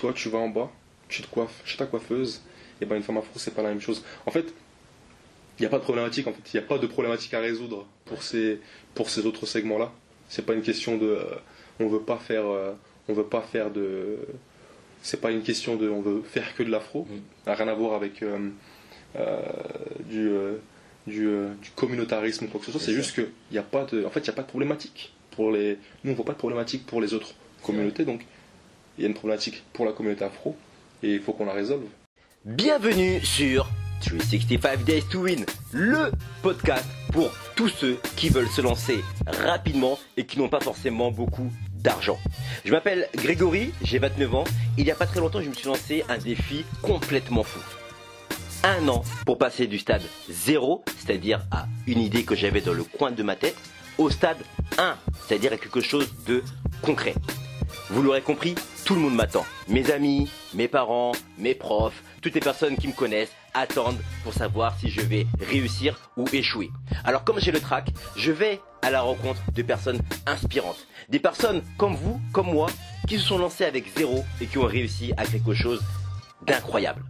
toi tu vas en bas, tu te coiffes chez ta coiffeuse, et ben une femme afro c'est pas la même chose. En fait, il n'y a pas de problématique en fait, il n'y a pas de problématique à résoudre pour ces, pour ces autres segments-là. C'est pas une question de, euh, on veut pas faire, euh, on veut pas faire de, c'est pas une question de, on veut faire que de l'afro, Mm. Ça n'a rien à voir avec euh, du, du, euh, du communautarisme ou quoi que ce soit. C'est juste qu'il n'y a pas de, en fait, il y a pas de problématique pour les, nous on voit pas de problématique pour les autres communautés, donc il y a une problématique pour la communauté afro et il faut qu'on la résolve. Bienvenue sur 365 Days to Win, le podcast pour tous ceux qui veulent se lancer rapidement et qui n'ont pas forcément beaucoup d'argent. Je m'appelle Grégory, j'ai 29 ans. Il n'y a pas très longtemps, je me suis lancé un défi complètement fou. Un an pour passer du stade 0, c'est-à-dire à une idée que j'avais dans le coin de ma tête, au stade 1, c'est-à-dire à quelque chose de concret. Vous l'aurez compris, tout le monde m'attend. Mes amis, mes parents, mes profs, toutes les personnes qui me connaissent attendent pour savoir si je vais réussir ou échouer. Alors comme j'ai le track, je vais à la rencontre de personnes inspirantes. Des personnes comme vous, comme moi, qui se sont lancées avec zéro et qui ont réussi à quelque chose d'incroyable.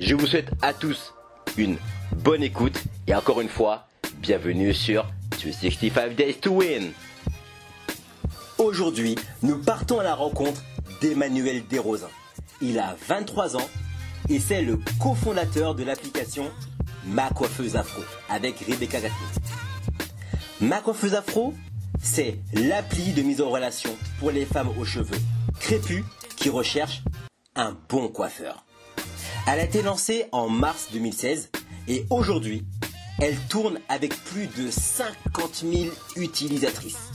Je vous souhaite à tous une bonne écoute et encore une fois, bienvenue sur 265 Days to Win. Aujourd'hui, nous partons à la rencontre d'Emmanuel Desrosins. Il a 23 ans et c'est le cofondateur de l'application Ma Coiffeuse Afro avec Rebecca Gatlin. Ma Coiffeuse Afro, c'est l'appli de mise en relation pour les femmes aux cheveux crépus qui recherchent un bon coiffeur. Elle a été lancée en mars 2016 et aujourd'hui, elle tourne avec plus de 50 000 utilisatrices.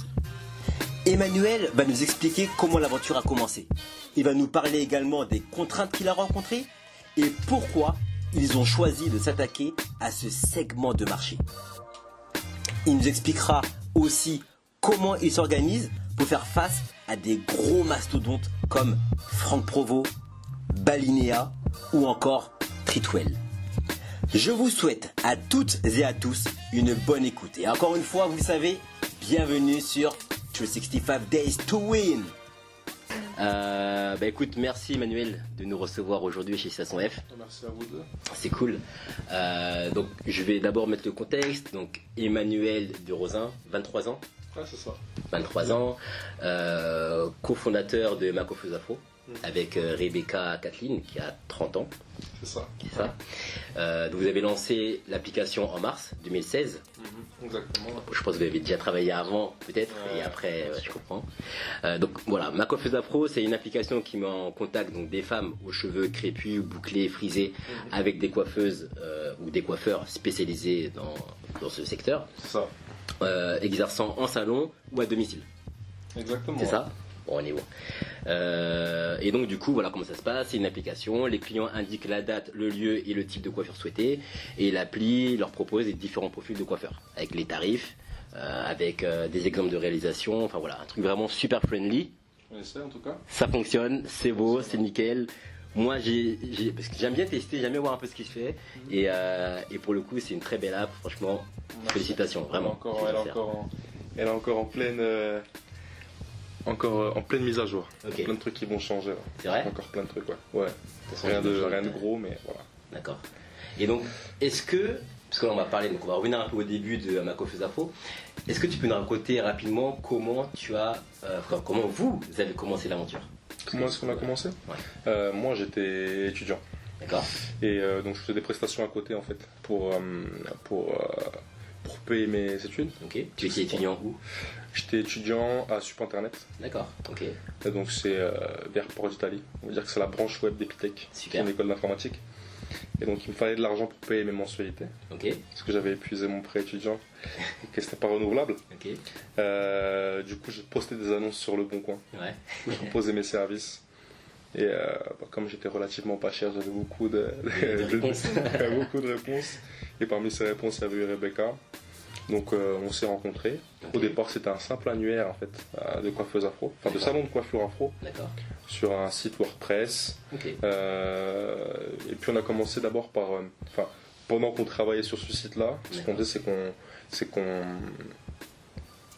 Emmanuel va nous expliquer comment l'aventure a commencé. Il va nous parler également des contraintes qu'il a rencontrées et pourquoi ils ont choisi de s'attaquer à ce segment de marché. Il nous expliquera aussi comment il s'organise pour faire face à des gros mastodontes comme Franck Provo, Balinea ou encore Tritwell. Je vous souhaite à toutes et à tous une bonne écoute. Et encore une fois, vous savez, bienvenue sur 365 Days to Win. Euh, bah écoute, merci Emmanuel de nous recevoir aujourd'hui chez Station F. Merci à vous deux. C'est cool. Euh, donc je vais d'abord mettre le contexte. Donc Emmanuel de Rosin, 23 ans. Ouais, c'est ça. 23 ans, euh, cofondateur de Ma Coiffeuse Afro Mhm. avec euh, Rebecca Kathleen qui a 30 ans. C'est ça. Ça. Donc vous avez lancé l'application en mars 2016. Exactement. Je pense que vous avez déjà travaillé avant, peut-être, Ouais, et après, ouais, je comprends. Euh, donc voilà, ma coiffeuse afro, c'est une application qui met en contact donc des femmes aux cheveux crépus, bouclés, frisés, Mhm. avec des coiffeuses euh, ou des coiffeurs spécialisés dans, dans ce secteur, C'est ça. euh, exerçant en salon ou à domicile. Exactement. C'est ça? Bon, on est bon. Euh, et donc, du coup, voilà comment ça se passe. C'est une application. Les clients indiquent la date, le lieu et le type de coiffure souhaité. Et l'appli leur propose les différents profils de coiffeurs. Avec les tarifs, euh, avec euh, des exemples de réalisation. Enfin, voilà, un truc vraiment super friendly. On essaie en tout cas? Ça fonctionne, c'est beau, c'est nickel. Moi, j'ai, j'ai- parce que j'aime bien tester, j'aime bien voir un peu ce qui se fait. Et, euh, et pour le coup, c'est une très belle app. Franchement, félicitations, Elle est vraiment. encore, elle est encore, en, elle est encore en pleine, encore euh, en pleine mise à jour. Ok. Plein de trucs qui vont changer. là. C'est vrai Encore plein de trucs, ouais. Rien de, rien de gros, mais voilà. D'accord. Et donc, est-ce que, parce que là on va parler, donc on va revenir un peu au début de ma info, est-ce que tu peux nous raconter rapidement comment tu as, euh, comment vous avez commencé l'aventure? Comment est-ce qu'on a commencé? Ouais. Euh, Moi, j'étais étudiant. D'accord Et euh, donc, je faisais des prestations à côté, en fait, pour, pour, pour payer mes études. Ok. Tu étais étudiant où? J'étais étudiant à Sup Internet. D'accord. Ok. Et donc, c'est euh, vers Port d'Italie. On va dire que c'est la branche web d'Epitech, qui est une école d'informatique. Et donc, il me fallait de l'argent pour payer mes mensualités. Ok. Parce que j'avais épuisé mon prêt étudiant et que c'était pas renouvelable. Ok. Euh, du coup, j'ai posté des annonces sur le Bon Coin. Ouais. J'ai proposé mes services. Et euh, bah, comme j'étais relativement pas cher, j'avais beaucoup de, De réponses. beaucoup de réponses. Et parmi ces réponses, il y avait eu Rebecca. Donc euh, on s'est rencontrés. Au départ, c'était un simple annuaire en fait euh, de coiffeuse afro, enfin de salon de coiffure afro sur un site WordPress. Euh, et puis on a commencé d'abord par, enfin pendant qu'on travaillait sur ce site-là, ce qu'on faisait, c'est qu'on, c'est qu'on,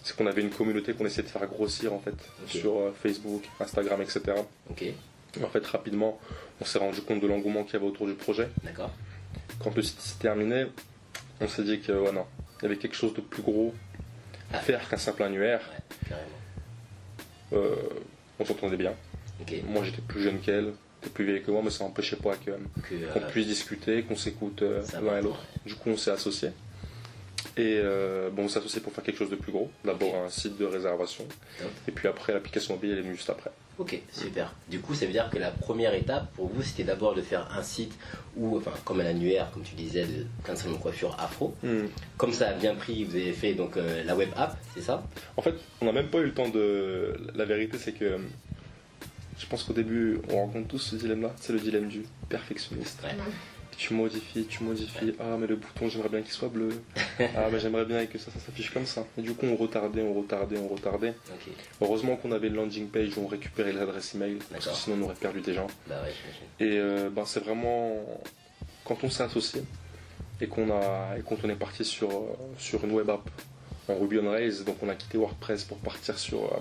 c'est qu'on avait une communauté qu'on essayait de faire grossir en fait sur Facebook, Instagram, etc. En fait, rapidement, on s'est rendu compte de l'engouement qu'il y avait autour du projet. D'accord. Quand le site s'est terminé, on s'est dit que ouais, non, il y avait quelque chose de plus gros à faire qu'un simple annuaire. Euh, on s'entendait bien. Moi, j'étais plus jeune qu'elle, t'es plus vieille que moi, mais ça n'empêchait pas Que, qu'on euh, puisse discuter, qu'on s'écoute euh, l'un et l'autre. Du coup, on s'est associés. Et euh, bon, on s'est associés pour faire quelque chose de plus gros. D'abord un site de réservation, et puis après l'application mobile, elle est venue juste après. Ok, super. Du coup, ça veut dire que la première étape pour vous, c'était d'abord de faire un site où, enfin, comme un annuaire, comme tu disais, de 15 salons de coiffure afro. Comme ça a bien pris, vous avez fait donc euh, la web app, c'est ça? En fait, on n'a même pas eu le temps de. La vérité, c'est que je pense qu'au début, on rencontre tous ce dilemme-là. C'est le dilemme du perfectionniste. Ouais. Tu modifies, tu modifies. Ah, mais le bouton, j'aimerais bien qu'il soit bleu. ah, mais j'aimerais bien que ça, ça s'affiche comme ça. Et du coup, on retardait, on retardait, on retardait. Heureusement qu'on avait le landing page où on récupérait les adresses email, parce que sinon on aurait perdu des gens. bah ouais. Et euh, ben, c'est vraiment quand on s'est associé et qu'on a et quand on est parti sur euh, sur une web app en Ruby on Rails, donc on a quitté WordPress pour partir sur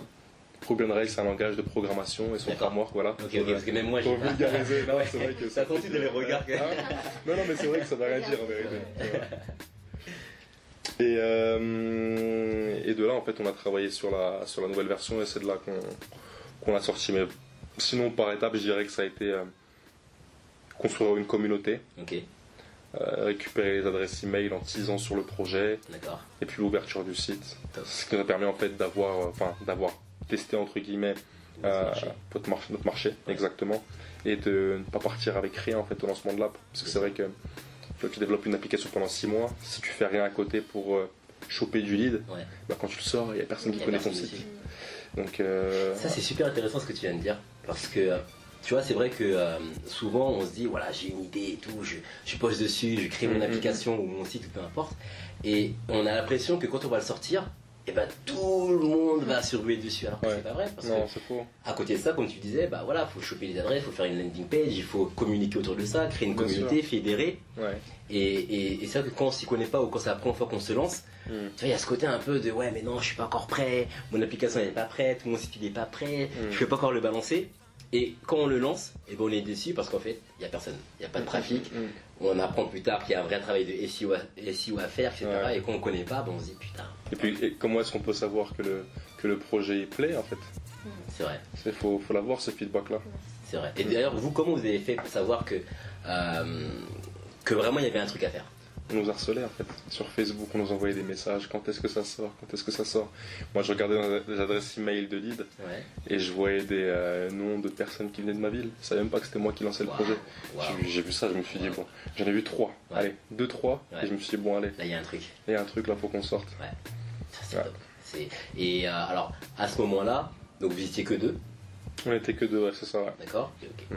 Rails, c'est un langage de programmation et son framework, voilà. Ok, ok, parce que même moi, Pour vulgariser, non, c'est vrai que Ça continue de les regarder. Hein non, non, mais c'est vrai que ça veut rien dire en vérité. Et, euh, et de là, en fait, on a travaillé sur la, sur la nouvelle version et c'est de là qu'on qu'on a sorti. Mais sinon, par étapes, je dirais que ça a été euh, construire une communauté, euh, récupérer les adresses email en teasant sur le projet et puis l'ouverture du site. Top. Ce qui nous a permis en fait d'avoir, enfin, d'avoir testé entre guillemets euh, marché. notre marché, notre marché exactement, et de ne pas partir avec rien en fait au lancement de l'app, parce que c'est vrai que tu, développes une application pendant 6 mois, si tu fais rien à côté pour euh, choper du lead, Ouais. bah, quand tu le sors, il n'y a personne qui connaît ton site. Donc euh, Ça, c'est super intéressant ce que tu viens de dire. Parce que, tu vois, c'est vrai que euh, souvent, on se dit, voilà, j'ai une idée et tout, je, je pose dessus, je crée mon Mhm. application ou mon site, peu importe. Et on a l'impression que quand on va le sortir, et ben, tout le monde va ruer dessus. Alors que Ouais. c'est pas vrai. Parce non, que, faux. à côté de ça, comme tu disais, bah voilà, faut choper les adresses, faut faire une landing page, il faut communiquer autour de ça, créer une Bien communauté, fédérer. Ouais. Et, et, et c'est vrai que quand on s'y connaît pas ou quand c'est la première fois qu'on se lance, Mm. tu vois, il y a ce côté un peu de ouais, mais non, je suis pas encore prêt, mon application elle est pas prête, mon site il est pas prêt, Mm. je peux pas encore le balancer. Et quand on le lance, et ben on est déçu parce qu'en fait, il y a personne, il y a pas de trafic. Mm. On apprend plus tard qu'il y a un vrai travail de SEO à, SEO à faire, etc. Ouais. Et quand on connaît pas, ben on se dit putain, Et puis, et comment est-ce qu'on peut savoir que le, que le projet il plaît en fait c'est vrai, Il faut, faut l'avoir ce feedback-là. c'est vrai. Et d'ailleurs, vous, comment vous avez fait pour savoir que, euh, que vraiment il y avait un truc à faire? On nous harcelait en fait. Sur Facebook, on nous envoyait des messages quand est-ce que ça sort, quand est-ce que ça sort? Moi, je regardais dans les adresses email de lead Ouais. et je voyais des euh, noms de personnes qui venaient de ma ville. Je savais même pas que c'était moi qui lançais le projet. J'ai vu- J'ai vu ça, je me suis dit, Wow. bon, j'en ai vu trois. Ouais. Allez, deux, trois. Ouais. Et je me suis dit, bon, allez, Là, il y a un truc. il y a un truc là, faut qu'on sorte. C'est Ouais. top. Et euh, alors, à ce moment-là, donc vous étiez que deux, On était que deux, ouais, c'est ça, ouais. d'accord. Mm.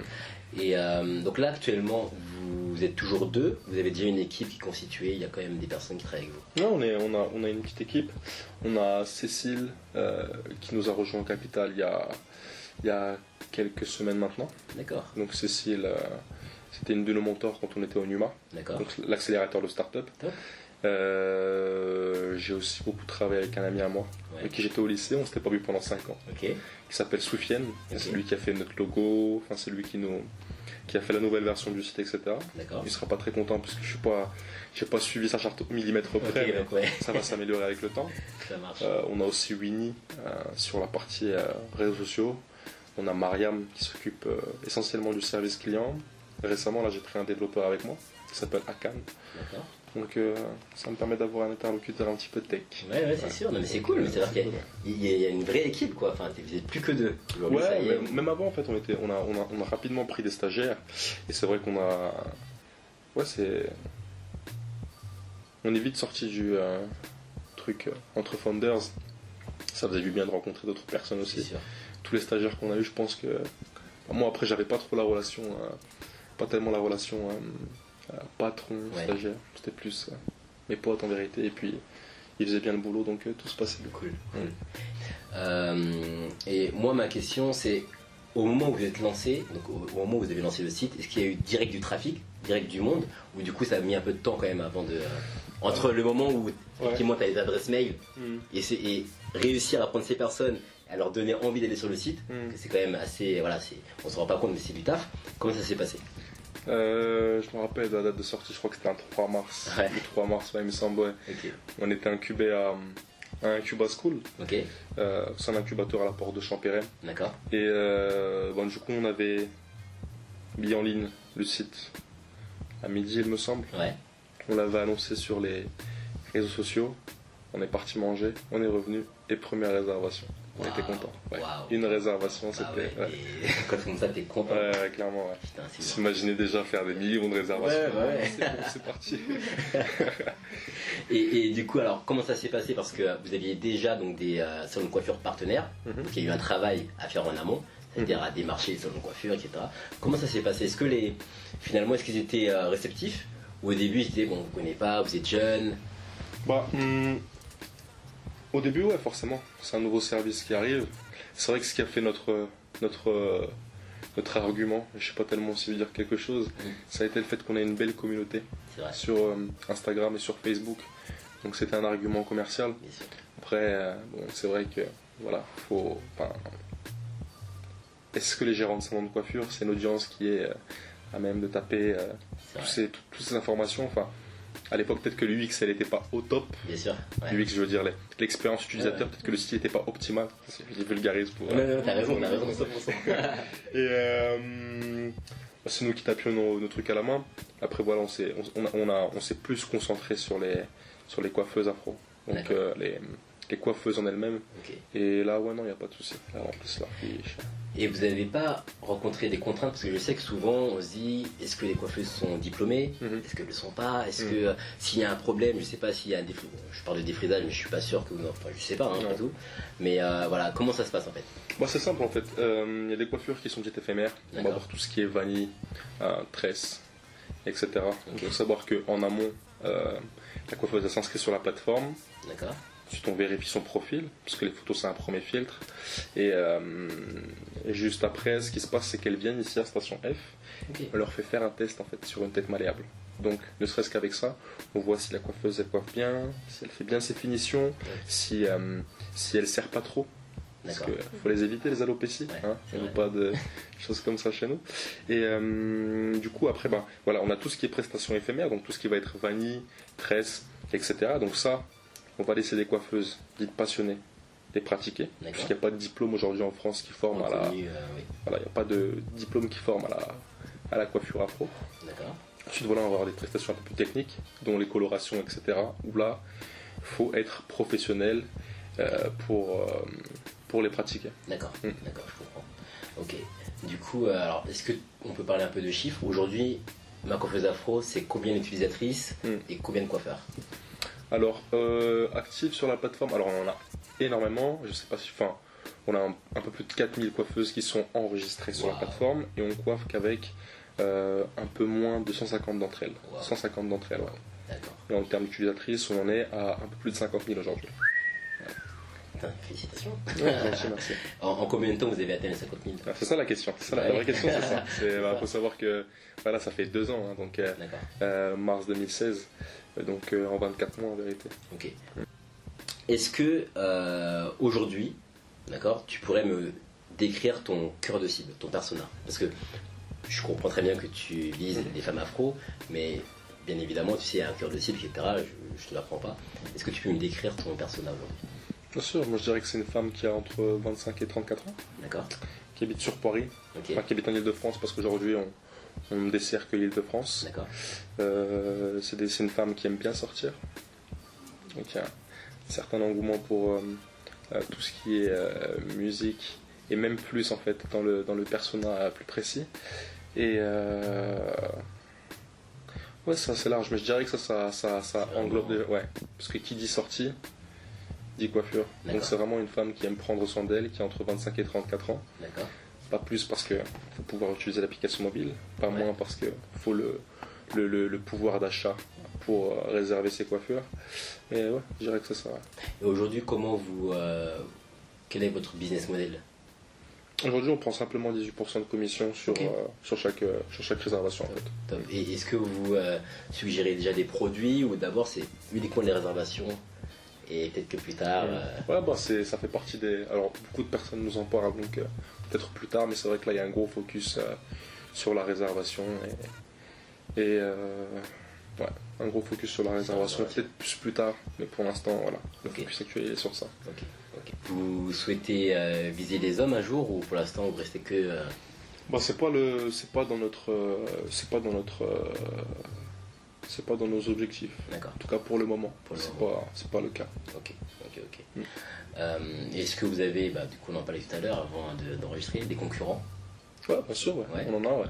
Et euh, donc là, actuellement, vous êtes toujours deux. Vous avez déjà une équipe qui est constituée. Il y a quand même des personnes qui travaillent avec vous. Non, on, est, on, a, on a une petite équipe. On a Cécile euh, qui nous a rejoint au capital il y a, il y a quelques semaines maintenant. D'accord, Donc Cécile, c'était une de nos mentors quand on était au NUMA, d'accord. donc l'accélérateur de start-up. Top. Euh, j'ai aussi beaucoup travaillé avec un ami à moi, Ouais. avec qui j'étais au lycée, on s'était pas vu pendant 5 ans, Ok, qui s'appelle Soufiane. C'est lui qui a fait notre logo, enfin c'est lui qui nous qui a fait la nouvelle version du site, etc. Il sera pas très content parce que je suis pas j'ai pas suivi sa charte au millimètre près, mais ouais, ça va s'améliorer avec le temps. ça. Euh, on a aussi Winnie euh, sur la partie réseaux sociaux. On a Mariam qui s'occupe essentiellement du service client. Récemment, là, j'ai pris un développeur avec moi qui s'appelle Akan. Donc, euh, ça me permet d'avoir un interlocuteur un petit peu tech. Ouais, ouais, c'est sûr. Non, mais c'est cool. Mais c'est vrai qu'il y, a- y une vraie équipe, quoi. Enfin, vous êtes plus que deux. Ça Ouais, même avant, en fait, on, était, on, a, on, a, on a rapidement pris des stagiaires. Et c'est vrai qu'on a. Ouais, c'est. On est vite sorti du euh, truc euh, entre founders. Ça faisait du bien de rencontrer d'autres personnes aussi. sûr. tous les stagiaires qu'on a eu, je pense que moi après j'avais pas trop la relation, euh, pas tellement la relation euh, patron Ouais. stagiaire, c'était plus euh, mes potes en vérité et puis ils faisaient bien le boulot donc euh, tout se passait bien. Cool. Ouais. Euh, et moi, ma question, c'est au moment où vous êtes lancé, donc au, au moment où vous avez lancé le site, est-ce qu'il y a eu direct du trafic, direct du monde, ou du coup ça a mis un peu de temps quand même avant de. entre le moment où effectivement tu as les adresses mail et, c'est- et réussir à prendre ces personnes à leur donner envie d'aller sur le site. Mm. que C'est quand même assez, voilà, on se rend pas compte, mais c'est du taf. Comment ça s'est passé? Euh, je me rappelle de la date de sortie, je crois que c'était un 3 mars. Ouais. Le 3 mars, ouais, il me semble, ouais. On était incubé à, à un Cuba School. Euh, c'est un incubateur à la porte de Champéret. d'accord. Et euh, bon, du coup, on avait mis en ligne le site à midi, il me semble. Ouais, On l'avait annoncé sur les réseaux sociaux. On est parti manger, on est revenu et première réservation. On était content. Ouais. waouh. Une réservation, Bah c'était. ouais, ouais. et quand comme ça, t'es content. Ouais, clairement, ouais. Putain, déjà faire des millions de réservations. Ouais, ouais. C'est bon, c'est parti. Et, et du coup, alors, comment ça s'est passé? Parce que vous aviez déjà donc des euh, salons de coiffure partenaires. Mhm. Donc, il y a eu un travail à faire en amont, c'est-à-dire à démarcher les salons de coiffure, etc. Comment ça s'est passé? Est-ce que les, finalement, est-ce qu'ils étaient euh, réceptifs? Ou au début, ils étaient, bon, vous connaissez pas, vous êtes jeune Bah, hum, au début, ouais, forcément. C'est un nouveau service qui arrive. C'est vrai que ce qui a fait notre, notre, notre argument, je sais pas tellement si veut dire quelque chose, Mm. ça a été le fait qu'on a une belle communauté sur euh, Instagram et sur Facebook. Donc c'était un argument commercial. Après, euh, bon, c'est vrai que voilà, faut. Est-ce que les gérants de salon de coiffure, c'est une audience qui est euh, à même de taper vrai. ces, tout- toutes ces informations? Enfin, à l'époque, peut-être que l'UX, elle n'était pas au top. Bien sûr. Ouais. L'UX, je veux dire, l'expérience utilisateur, peut-être que le site n'était pas optimal. Je vulgarise pour. Non, t'as raison, t'as raison. Et euh, bah, c'est nous qui tapions nos, nos trucs à la main. Après, voilà, on s'est on, a- on a, on plus concentré sur les, sur les coiffeuses afro. Donc, euh, les, les coiffeuses en elles-mêmes. Et là, ouais, non, il n'y a pas de souci. Là, en plus, leur fiche. Et vous n'avez pas rencontré des contraintes? Parce que je sais que souvent on se dit est-ce que les coiffeuses sont diplômées? Mhm. Est-ce qu'elles ne le sont pas? Est-ce Mhm. que euh, s'il y a un problème, je sais pas s'il y a un défri... Je parle de défrisage, mais je suis pas sûr que. Enfin, je sais pas, hein, tout. Mais euh, voilà, comment ça se passe en fait? Bah, c'est simple en fait. Euh, Il y a des coiffures qui sont dites éphémères. On va D'accord. voir tout ce qui est vanille, euh, tresse, etc. Il faut savoir qu'en amont, euh, la coiffeuse s'inscrit sur la plateforme. D'accord Ensuite, on vérifie son profil, parce que les photos, c'est un premier filtre. Et, euh, et juste après, ce qui se passe, c'est qu'elles viennent ici à Station F. Ok. On leur fait faire un test en fait sur une tête malléable. Donc, ne serait-ce qu'avec ça, on voit si la coiffeuse elle coiffe bien, si elle fait bien ses finitions, si, euh, si elle serre pas trop. Parce qu'il faut les éviter, les alopécies. Ouais, hein. on veut pas de choses comme ça chez nous. Et euh, du coup, après, ben, voilà, on a tout ce qui est prestations éphémères, donc tout ce qui va être vanille, tresse, etc. Donc ça, on va laisser des coiffeuses dites passionnées les pratiquer. Puisqu'il n'y a pas de diplôme aujourd'hui en France qui forme à la. Euh, oui. Voilà, il n'y a pas de diplôme qui forme à la, à la coiffure afro. D'accord. Ensuite, voilà, on va avoir des prestations un peu plus techniques, dont les colorations, etc. Où là, faut être professionnel euh, pour, euh, pour les pratiquer. D'accord. Mm. D'accord, je comprends. Ok. Du coup, alors, est-ce que on peut parler un peu de chiffres? Aujourd'hui, ma coiffeuse afro, c'est combien d'utilisatrices Mm. et combien de coiffeurs? Alors, euh, active sur la plateforme, alors on en a énormément, je sais pas si, enfin, on a un, un peu plus de 4000 coiffeuses qui sont enregistrées sur la plateforme et on coiffe qu'avec euh, un peu moins de 150 d'entre elles. Wow. 150 d'entre elles, ouais. Et en termes d'utilisatrices, on en est à un peu plus de 50 000 aujourd'hui. Putain, félicitations. Merci. En, en combien de temps vous avez atteint les 50 000 Ah, C'est ça la question. C'est ça, la, la vraie question, c'est ça. Il ça. faut savoir que voilà, ça fait deux ans, hein, donc euh, euh, mars 2016, euh, donc euh, en 24 mois en vérité. Ok. Est-ce que euh, aujourd'hui, d'accord, tu pourrais me décrire ton cœur de cible, ton persona? Parce que je comprends très bien que tu vises des femmes afro, mais bien évidemment, tu sais, un cœur de cible, etc. Je, je te l'apprends pas. Est-ce que tu peux me décrire ton persona aujourd'hui? Bien sûr, moi je dirais que c'est une femme qui a entre 25 et 34 ans, D'accord. qui habite sur Paris, Ok. enfin qui habite en Ile-de-France parce qu'aujourd'hui on, on ne dessert que l'Ile-de-France. D'accord. Euh, c'est des- c'est une femme qui aime bien sortir. Donc il y a un certain engouement pour euh, euh, tout ce qui est euh, musique et même plus en fait dans le, dans le persona plus précis. Et ouais, ça c'est large, mais je dirais que ça, ça, ça, englobe. des- Ouais, parce que qui dit sortie dit coiffure. Donc c'est vraiment une femme qui aime prendre soin d'elle, qui a entre 25 et 34 ans. D'accord. Pas plus parce que faut pouvoir utiliser l'application mobile, pas Ouais. moins parce que faut le, le, le- le pouvoir d'achat pour euh, réserver ses coiffures. Mais ouais, je dirais que c'est ça. Et aujourd'hui, comment vous. euh, quel est votre business model? Aujourd'hui, on prend simplement 18% de commission sur, euh, sur, chaque, euh, sur chaque réservation en fait. Top. Et est-ce que vous euh, suggérez déjà des produits ou d'abord c'est uniquement les réservations? Et peut-être que plus tard. euh, Ouais, bah, c'est, ça fait partie des. Alors, beaucoup de personnes nous en parlent, donc euh, peut-être plus tard, mais c'est vrai que là, il y a un gros focus euh, sur la réservation. Et, et, euh, ouais, un gros focus sur la réservation, peut-être plus plus tard, mais pour l'instant, voilà, le Ok. focus actuel est sur ça. Vous souhaitez euh, viser les hommes un jour ou pour l'instant vous restez que. euh, Bah, c'est pas le, c'est pas dans notre, euh, c'est pas dans notre, euh, c'est pas dans nos objectifs. D'accord. En tout cas pour le moment, c'est pas, c'est pas le cas. Ok, ok, ok. Mm. Euh, Est-ce que vous avez, bah, du coup on en parlait tout à l'heure avant de- d'enregistrer, des concurrents? Ouais, bien sûr, ouais. Ouais. on en a, ouais.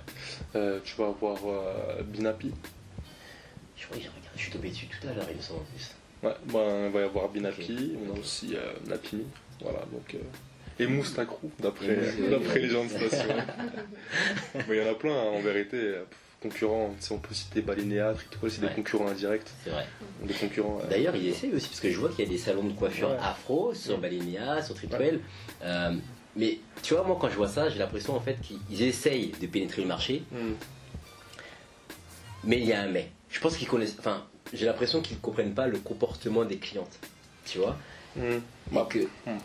Euh, tu vas avoir euh, Binapi. Je crois que j'ai regardé, je suis tombé dessus tout à l'heure, il me semble en plus. Ouais, ben, il va y avoir Binapi, on a aussi Napini, voilà, donc... et Moustakrou, d'après d'après les gens de station. Mais il y en a plein, hein, en vérité, concurrents, tu sais, on peut citer Balinéa, Trictopol, c'est Ouais. des concurrents indirects, C'est vrai. des concurrents... D'ailleurs, ils essayent aussi, parce que je vois qu'il y a des salons de coiffure Ouais. afro sur Mm. Balinia, sur Tripwell. Euh, mais tu vois, moi quand je vois ça, j'ai l'impression en fait qu'ils essayent de pénétrer le marché, hmm, mais il y a un mais. Je pense qu'ils connaissent. Enfin, j'ai l'impression qu'ils ne comprennent pas le comportement des clientes. Tu vois hmm. Et Bah, que. Hmm.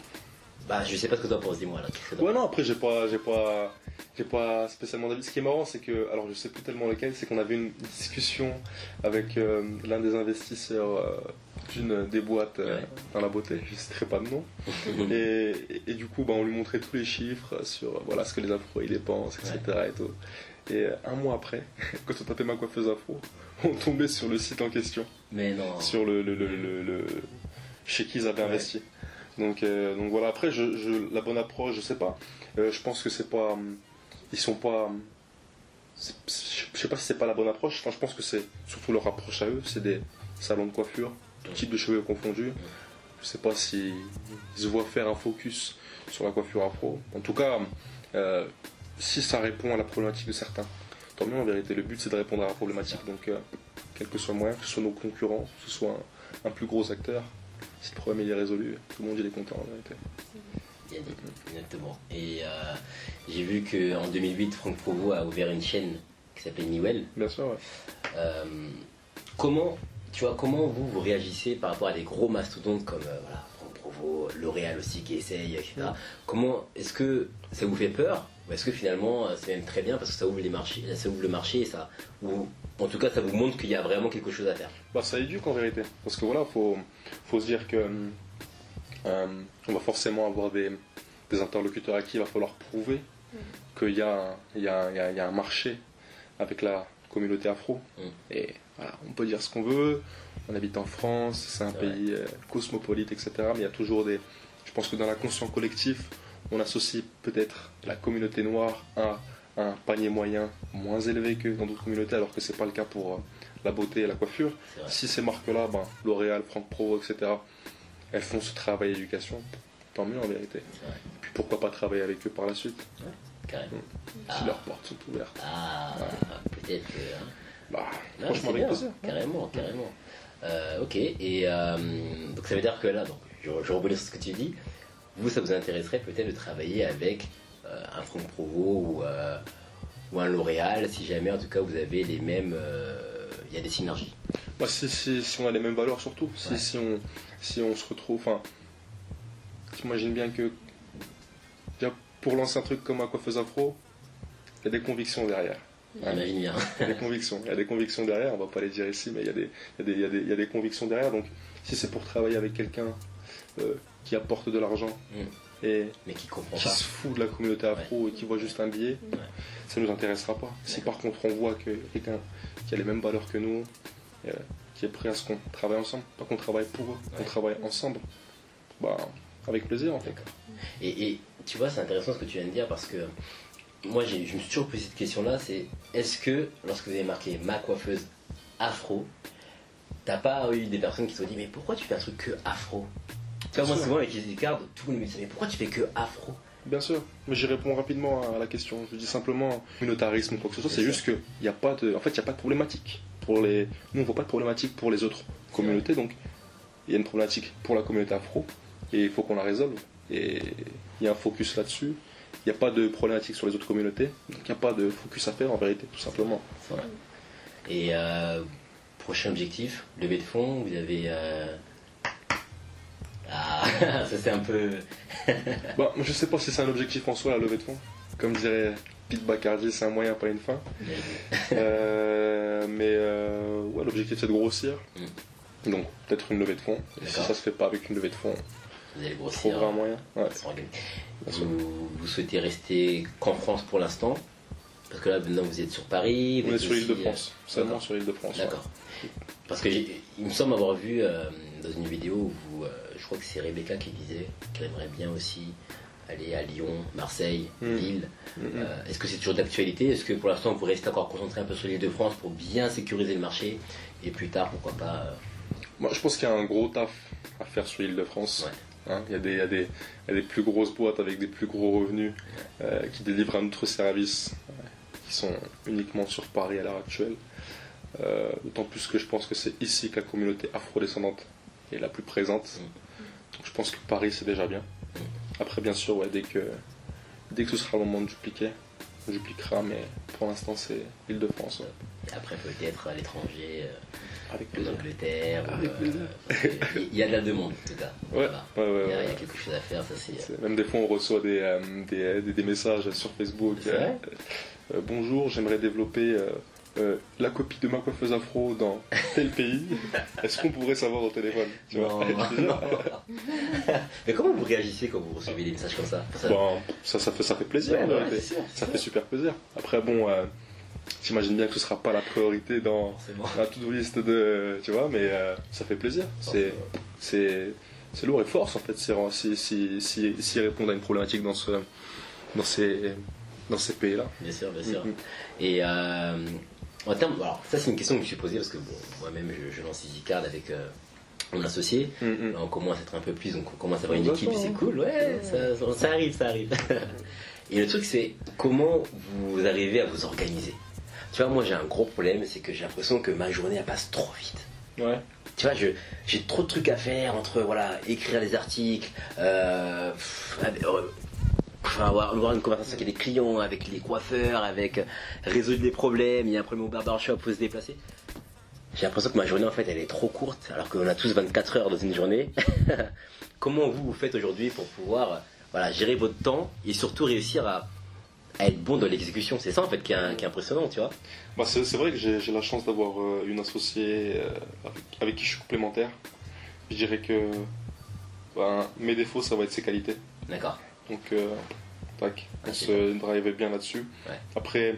Bah, je sais pas ce que tu en penses, dis-moi là. t'en Ouais, non, après, j'ai pas, j'ai pas, j'ai pas spécialement d'avis. Ce qui est marrant, c'est que, alors je sais plus tellement lequel, c'est qu'on avait une discussion avec euh, l'un des investisseurs euh, d'une des boîtes euh, dans la beauté, je citerai pas de nom. Et, et- et du coup, bah, on lui montrait tous les chiffres sur voilà ce que les afros ils dépensent, etc. Et, tout. et un mois après, quand on tapait ma coiffeuse afro, on tombait sur le site en question, Mais non. sur le, le, le, chez qui ils avaient Ouais. investi. Donc, donc voilà, après, je, je- la bonne approche, je sais pas. Je pense que c'est pas. hum, Ils sont pas. Je sais pas si c'est pas la bonne approche. Enfin, je pense que c'est surtout leur approche à eux. C'est des salons de coiffure, tout type de cheveux confondus. Je sais pas si ils se voient faire un focus sur la coiffure afro. En tout cas, euh, si ça répond à la problématique de certains, tant mieux en vérité. Le but c'est de répondre à la problématique. Donc, euh, quel que soit le moyen, que ce soit nos concurrents, que ce soit un, un plus gros acteur, si le problème il est résolu, tout le monde il est content en vérité. Exactement. Et euh, j'ai vu qu'en 2008, Franck Provo a ouvert une chaîne qui s'appelle Newell. Bien sûr, ouais. Euh, comment, tu vois, comment vous, vous réagissez par rapport à des gros mastodontes comme euh, voilà, Franck Provo, L'Oréal aussi qui essaye, etc. Mm. Comment, est-ce que ça vous fait peur ou est-ce que finalement euh, c'est même très bien parce que ça ouvre les marchés, ça ouvre le marché et ça, ou en tout cas ça vous montre qu'il y a vraiment quelque chose à faire? Bah, ça éduque en vérité. Parce que voilà, faut, faut se dire que euh, on va forcément avoir des, des interlocuteurs à qui il va falloir prouver qu'il y, a un- il y, a, un- il y a- il y a un marché avec la communauté afro. Mm. Et voilà, on peut dire ce qu'on veut. On habite en France, c'est un Ouais. pays euh, cosmopolite, etc. Mais il y a toujours des. Je pense que dans l'inconscient collectif, on associe peut-être la communauté noire à un panier moyen moins élevé que dans d'autres communautés, alors que c'est pas le cas pour euh, la beauté et la coiffure. Si ces marques-là, ben, L'Oréal, Franck Provo, etc., elles font ce travail d'éducation, tant mieux en vérité. Vrai. Puis pourquoi pas travailler avec eux par la suite, Carrément. si Ah. leurs portes sont ouvertes. Ah, peut-être que. hein. Bah, Non, franchement, avec bien, plaisir. Carrément, carrément. Euh, ok, et euh, donc ça veut dire que là, donc, je, je rebondis sur ce que tu dis. Vous, ça vous intéresserait peut-être de travailler avec euh, un Franck Provo ou, ou un L'Oréal, si jamais en tout cas vous avez les mêmes. Il y a des synergies. Bah, si, si, si on a les mêmes valeurs surtout, si, on, si on se retrouve, enfin, j'imagine bien que pour lancer un truc comme un coiffeuse afro, il y a des convictions derrière. J'imagine bien. Il y a des convictions, il y a des convictions derrière, on va pas les dire ici, mais il y a des, il y a des, il y a des, il y a des convictions derrière. Donc, si c'est pour travailler avec quelqu'un euh, qui apporte de l'argent Mm. et Mais qui comprend qui pas. se fout de la communauté afro et qui voit juste un billet, Ouais. ça nous intéressera pas. Si par contre on voit que quelqu'un qui a les mêmes valeurs que nous, euh, qui est prêt à ce qu'on travaille ensemble, pas qu'on travaille pour eux, qu'on travaille ensemble, bah avec plaisir en fait. Et, et tu vois, c'est intéressant ce que tu viens de dire parce que moi, je me suis toujours posé cette question-là c'est est-ce que lorsque vous avez marqué ma coiffeuse afro, t'as pas eu des personnes qui se sont dit mais pourquoi tu fais un truc que afro? Tu vois, moi, souvent avec les cards, tout le monde me dit mais pourquoi tu fais que afro? Bien sûr, mais j'y réponds rapidement à la question. Je dis simplement communautarisme ou quoi que ce soit. C'est juste qu'il n'y a pas de, en fait, il y a pas de problématique pour les. Nous, on voit pas de problématique pour les autres communautés, donc il y a une problématique pour la communauté afro et il faut qu'on la résolve. Et il y a un focus là-dessus. Il n'y a pas de problématique sur les autres communautés, donc il n'y a pas de focus à faire en vérité, tout simplement. Voilà. Et euh, prochain objectif, levée de fonds, vous avez. euh, Ah, ça c'est un peu. Bah, je sais pas si c'est un objectif en soi, la levée de fonds. Comme dirait Pete Bacardi, c'est un moyen, pas une fin. Euh, mais euh, ouais, l'objectif c'est de grossir. Donc peut-être une levée de fonds. Et si ça se fait pas avec une levée de fonds, Vous allez grossir. un moyen. Ouais. Vous, vous souhaitez rester qu'en France pour l'instant? Parce que là maintenant vous êtes sur Paris. vous On est êtes sur l'île de France, euh, seulement sur l'île de France. ouais. D'accord. Parce que il me semble avoir vu euh, dans une vidéo où vous, euh, je crois que c'est Rebecca qui disait qu'elle aimerait bien aussi aller à Lyon, Marseille, Mm. Lille. Mm, mm. Euh, Est-ce que c'est toujours d'actualité? Est-ce que pour l'instant vous restez encore concentré un peu sur l'île de France pour bien sécuriser le marché? Et plus tard pourquoi pas euh, Moi, je pense qu'il y a un gros taf à faire sur l'île de France. Ouais. Hein, il, y a des, il, y a des, il y a des plus grosses boîtes avec des plus gros revenus euh, qui délivrent un autre service qui sont uniquement sur Paris à l'heure actuelle. D'autant plus que je pense que c'est ici que la communauté afrodescendante est la plus présente. Donc, je pense que Paris c'est déjà bien. Après, bien sûr, ouais, dès, que, dès que ce sera le moment de dupliquer, on dupliquera, mais pour l'instant c'est l'île de France. ouais. et après peut-être à l'étranger, euh, Avec en plaisir. Angleterre ou, Avec euh, Il y a de la demande en tout cas. Ouais, Voilà. ouais, ouais, Il y, a, ouais. il y a quelque chose à faire, ça c'est. C'est- Même des fois, on reçoit des, euh, des, des- des messages sur Facebook. C'est vrai? euh, euh, bonjour, j'aimerais développer euh, la copie de ma coiffeuse afro dans tel pays. Est-ce qu'on pourrait savoir au téléphone tu vois? Non, non. Mais comment vous réagissez quand vous recevez des messages comme ça? Ça- Bon, ça, ça, fait, ça fait plaisir. Ouais, ouais, sûr, ça fait super plaisir. Après, bon, euh, j'imagine bien que ce sera pas la priorité dans la to-do list de. Tu vois, mais euh, ça fait plaisir. C'est. c'est c'est lourd et force en fait si, si, si, si, répondre à une problématique dans, ce, dans ces, dans ces pays-là. Bien sûr, bien sûr. Mhm. Et euh, en termes, alors ça c'est une question que je me suis posée parce que bon, moi-même je, je lance EasyCard avec euh, mon associé. Mhm. On commence à être un peu plus, donc on commence à avoir une équipe, c'est hein. cool, ouais, ça, arrive, ça arrive. Et le truc c'est comment vous arrivez à vous organiser? Tu vois, moi j'ai un gros problème, c'est que j'ai l'impression que ma journée elle passe trop vite. Ouais. Tu vois, j'ai trop de trucs à faire entre voilà, écrire les articles, euh, pff, euh, enfin, avoir, avoir une conversation avec les clients, avec les coiffeurs, avec euh, résoudre des problèmes, il y a un problème au barbershop, faut se déplacer. J'ai l'impression que ma journée en fait elle est trop courte, alors qu'on a tous 24 heures dans une journée. Comment vous vous faites aujourd'hui pour pouvoir euh, voilà, gérer votre temps et surtout réussir à, à être bon dans l'exécution? C'est ça en fait qui est, qui est impressionnant, tu vois. Bah, c'est vrai que j'ai la chance d'avoir euh, une associée avec, avec qui je suis complémentaire. Je dirais que ben, mes défauts, ça va être ses qualités. D'accord. Donc, euh, tac, on se drive bien là-dessus. Ouais. Après,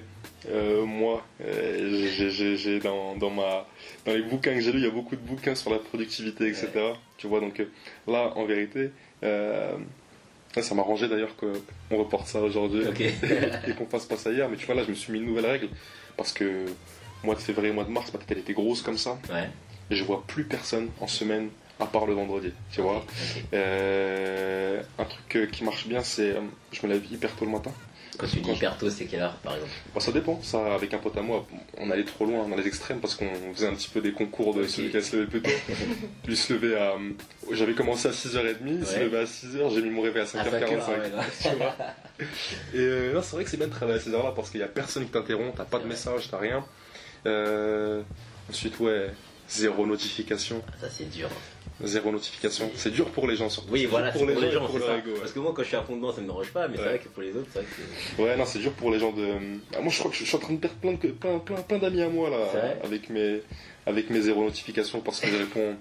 euh, moi, euh, j'ai- dans, dans, ma, dans les bouquins que j'ai lus, il y a beaucoup de bouquins sur la productivité, etc. Tu vois, donc là, en vérité, ça m'arrangeait d'ailleurs qu'on reporte ça aujourd'hui et qu'on fasse pas ça hier. Mais tu vois, là, je me suis mis une nouvelle règle parce que mois de février, mois de mars, ma tête elle était grosse comme ça. Ouais. Et je vois plus personne en semaine à part le vendredi. Tu vois. Euh, un truc euh, qui marche bien, c'est euh, je me lève hyper tôt le matin. Quand tu dis hyper tôt, c'est quelle heure par exemple? Bah, ça dépend. Ça, avec un pote à moi, on allait trop loin dans les extrêmes parce qu'on faisait un petit peu des concours de celui qui allait se lever plus tôt. Lui se levait à. J'avais commencé à 6h30, il se levait à 6h, j'ai mis mon réveil à 5h45. À 5 heures, ouais, non. tu vois. Et euh, c'est vrai que c'est bien de travailler à ces heures-là parce qu'il n'y a personne qui t'interrompt, t'as pas de message, t'as rien. Euh, ensuite, ouais, zéro notification. Ça c'est dur. Zéro notification. C'est dur pour les gens surtout. Oui, voilà, dur c'est pour les gens, pour ça. ego, ouais. Parce que moi, quand je suis à fond dedans, ça me dérange pas, mais c'est vrai que pour les autres, c'est vrai que. Ouais, non, c'est dur pour les gens de. Ah, moi, je crois que je suis en train de perdre plein, de... plein, plein, plein d'amis à moi là, avec mes, avec mes zéro notifications parce que je réponds.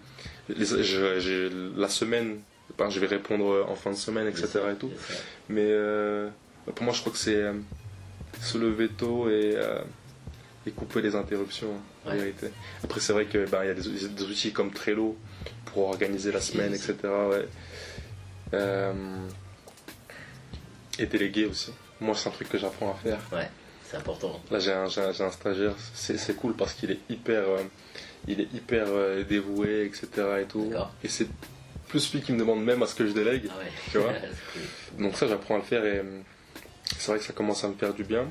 les- je- la semaine, ben, je vais répondre en fin de semaine, etc. et tout. Mais euh, pour moi, je crois que c'est euh, se lever tôt et, euh, et couper les interruptions, en Ouais. vérité. Après, c'est vrai qu'il il y a des, des outils comme Trello pour organiser la semaine, etc. ouais. Euh, et déléguer aussi. Moi, c'est un truc que j'apprends à faire. Ouais, c'est important. Là, j'ai un, j'ai un- stagiaire, c'est c'est cool parce qu'il est hyper, euh, il est hyper euh, dévoué, etc. Et, tout. Et c'est plus lui qui me demande même à ce que je délègue. Ah ouais. Tu vois cool. Donc ça, j'apprends à le faire et c'est vrai que ça commence à me faire du bien.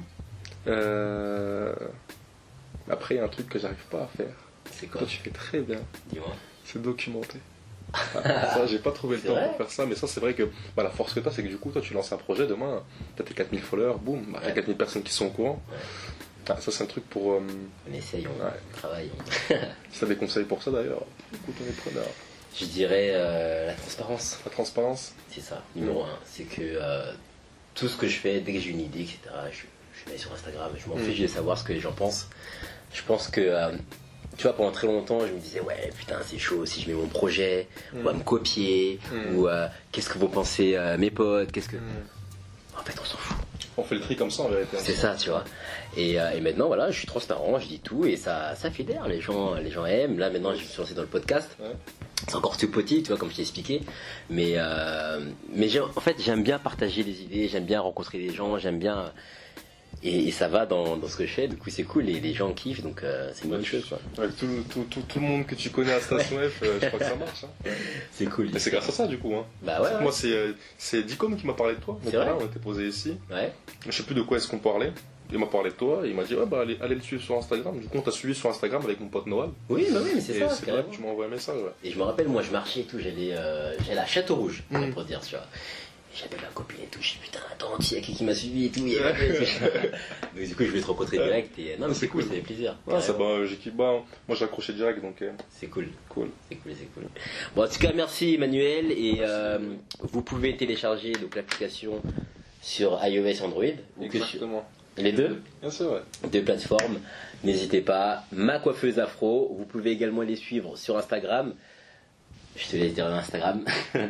Euh, Après, il y a un truc que j'arrive pas à faire. C'est quoi Toi, tu fais très bien. Dis-moi. C'est documenter. Ah, ça, j'ai pas trouvé le temps pour faire ça, mais ça, c'est vrai que bah, la force que tu as, c'est que du coup, toi, tu lances un projet demain, t'as tes 4000 followers, boum, bah, t'as Ouais. 4000 personnes qui sont au courant. Ouais. Ah, ça, c'est un truc pour. euh, On essaye, on Ouais. travaille. on- si t'as des conseils pour ça d'ailleurs, écoute, on est preneur. Je dirais euh, la transparence. La transparence C'est ça, numéro un. C'est que euh, tout ce que je fais, dès que j'ai une idée, etc., je, je mets sur Instagram. Je m'en Mm. fiche de savoir ce que les gens pensent. Je pense que, euh, tu vois, pendant très longtemps, je me disais, ouais, putain, c'est chaud si je mets mon projet, on va me copier, Mm. ou euh, qu'est-ce que vont penser euh, mes potes, qu'est-ce que. Mm. En fait, on s'en fout. On fait le tri comme ça en vérité. C'est ça, tu vois. Et, et maintenant, voilà, je suis transparent, je dis tout et ça, ça fédère. Les gens, les gens aiment. Là, maintenant, je suis lancé dans le podcast. Ouais. C'est encore tout petit, tu vois, comme je t'ai expliqué. Mais, mais en fait, j'aime bien partager des idées, j'aime bien rencontrer des gens, j'aime bien. Et, et ça va dans, dans ce que je fais. Du coup, c'est cool. Et les gens kiffent, donc euh, c'est une bonne chose. quoi. Avec tout, tout, tout, tout le monde que tu connais à Station F, euh, je crois que ça marche. Hein. C'est cool. Mais c'est grâce à ça du coup. Hein. Bah ouais. Moi c'est euh, c'est Dicom qui m'a parlé de toi. Donc là, on était posé ici. Ouais. Je sais plus de quoi est-ce qu'on parlait. Il m'a parlé de toi et il m'a dit ouais bah allez, allez le suivre sur Instagram. Du coup on t'a suivi sur Instagram avec mon pote Noël. Oui, bah oui, mais c'est ça. c'est vrai que tu m'as envoyé un message. Et je me rappelle, moi, je marchais et tout, j'allais euh, j'allais à Château Rouge, Mm. pour te dire, tu vois. J'avais ma copine et tout, je dis putain, attends, il y a qui qui m'a suivi et tout, il y a. Donc du coup, je voulais te rencontrer direct et non, mais C'est c'est cool, ça fait plaisir. Ouais, ça, bah, j'ai. Bah, moi j'ai accroché direct donc euh, C'est cool. cool. C'est cool, c'est cool. Bon, en tout cas, merci Emmanuel. Et euh, vous pouvez télécharger donc l'application sur iOS Android. Ou que sur Exactement. les deux, Bien sûr ouais. deux plateformes. N'hésitez pas. Ma coiffeuse afro. Vous pouvez également les suivre sur Instagram. Je te laisse dire l'Instagram.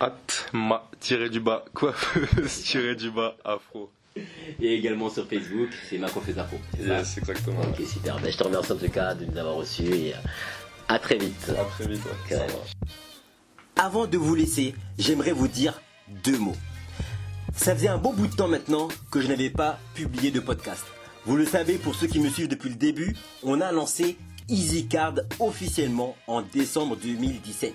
At ma tiré du bas coiffeuse tiré du bas afro. et également sur Facebook. C'est ma coiffeuse afro. C'est ça Yes, exactement. Ok, super. Ben, je te remercie en tout cas de nous avoir reçus et euh, à très vite. À très vite. ouais. Carrément. Avant de vous laisser, j'aimerais vous dire deux mots. Ça faisait un bon bout de temps maintenant que je n'avais pas publié de podcast. Vous le savez, pour ceux qui me suivent depuis le début, on a lancé EasyCard officiellement en décembre 2017.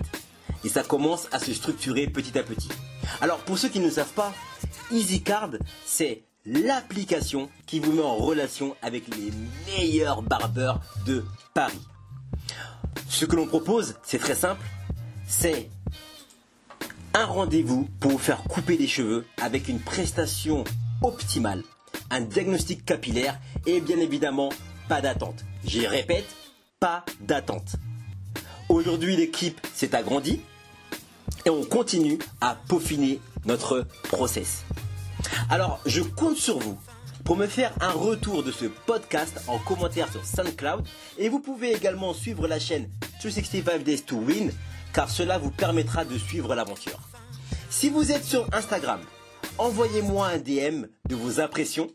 Et ça commence à se structurer petit à petit. Alors pour ceux qui ne savent pas, EasyCard, c'est l'application qui vous met en relation avec les meilleurs barbeurs de Paris. Ce que l'on propose, c'est très simple, c'est un rendez-vous pour vous faire couper les cheveux avec une prestation optimale, un diagnostic capillaire et bien évidemment pas d'attente. J'y répète, pas d'attente. Aujourd'hui l'équipe s'est agrandie et on continue à peaufiner notre process. Alors je compte sur vous pour me faire un retour de ce podcast en commentaire sur SoundCloud et vous pouvez également suivre la chaîne 365 Days to Win car cela vous permettra de suivre l'aventure. Si vous êtes sur Instagram, envoyez-moi un DM de vos impressions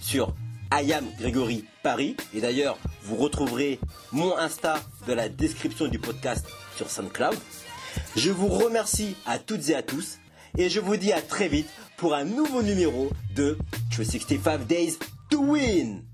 sur Ayam Grégory Paris et d'ailleurs vous retrouverez mon Insta dans la description du podcast sur SoundCloud. Je vous remercie à toutes et à tous et je vous dis à très vite pour un nouveau numéro de 365 Days to Win.